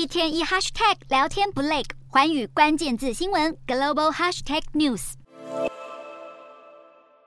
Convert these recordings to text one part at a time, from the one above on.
一天一 hashtag 聊天不累，寰宇关键字新闻 global hashtag news。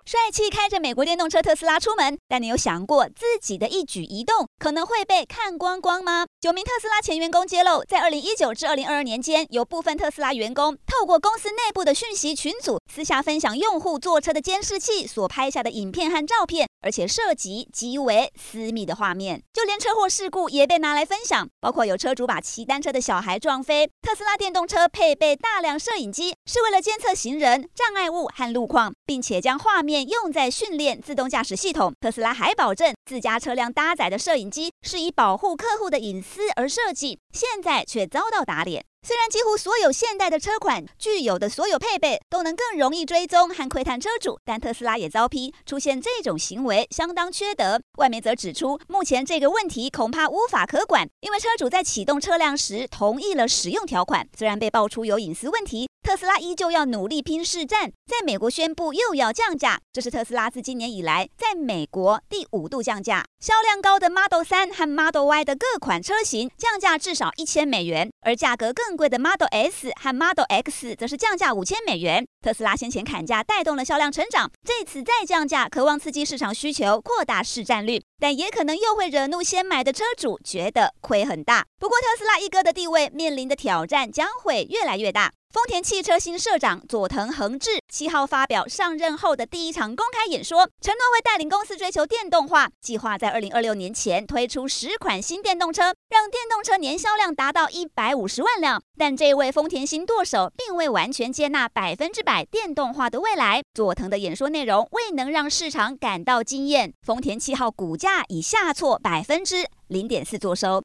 帅气开着美国电动车特斯拉出门，但你有想过自己的一举一动可能会被看光光吗？九名特斯拉前员工揭露，在二零一九至二零二二年间，有部分特斯拉员工透过公司内部的讯息群组，私下分享用户坐车的监视器所拍下的影片和照片，而且涉及极为私密的画面。就连车祸事故也被拿来分享，包括有车主把骑单车的小孩撞飞。特斯拉电动车配备大量摄影机，是为了监测行人、障碍物和路况，并且将画面用在训练自动驾驶系统。特斯拉还保证，自家车辆搭载的摄影机是以保护客户的隐私而设计，现在却遭到打脸。虽然几乎所有现代的车款具有的所有配备都能更容易追踪和窥探车主，但特斯拉也遭批出现这种行为相当缺德。外媒则指出，目前这个问题恐怕无法可管，因为车主在启动车辆时同意了使用条款，虽然被爆出有隐私问题。特斯拉依旧要努力拼市占，在美国宣布又要降价，这是特斯拉自今年以来在美国第五度降价。销量高的 Model 3和 Model Y 的各款车型降价至少一千美元，而价格更贵的 Model S 和 Model X 则是降价五千美元。特斯拉先前砍价带动了销量成长，这次再降价，渴望刺激市场需求，扩大市占率，但也可能又会惹怒先买的车主，觉得亏很大。不过，特斯拉一哥的地位面临的挑战将会越来越大。丰田汽车新社长佐藤恒志七号发表上任后的第一场公开演说，承诺会带领公司追求电动化，计划在二零二六年前推出十款新电动车，让电动车年销量达到一百五十万辆。但这位丰田新舵手并未完全接纳百分之百电动化的未来。佐藤的演说内容未能让市场感到惊艳，丰田七号股价以下挫百分之零点四作收。